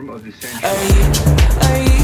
form of the century.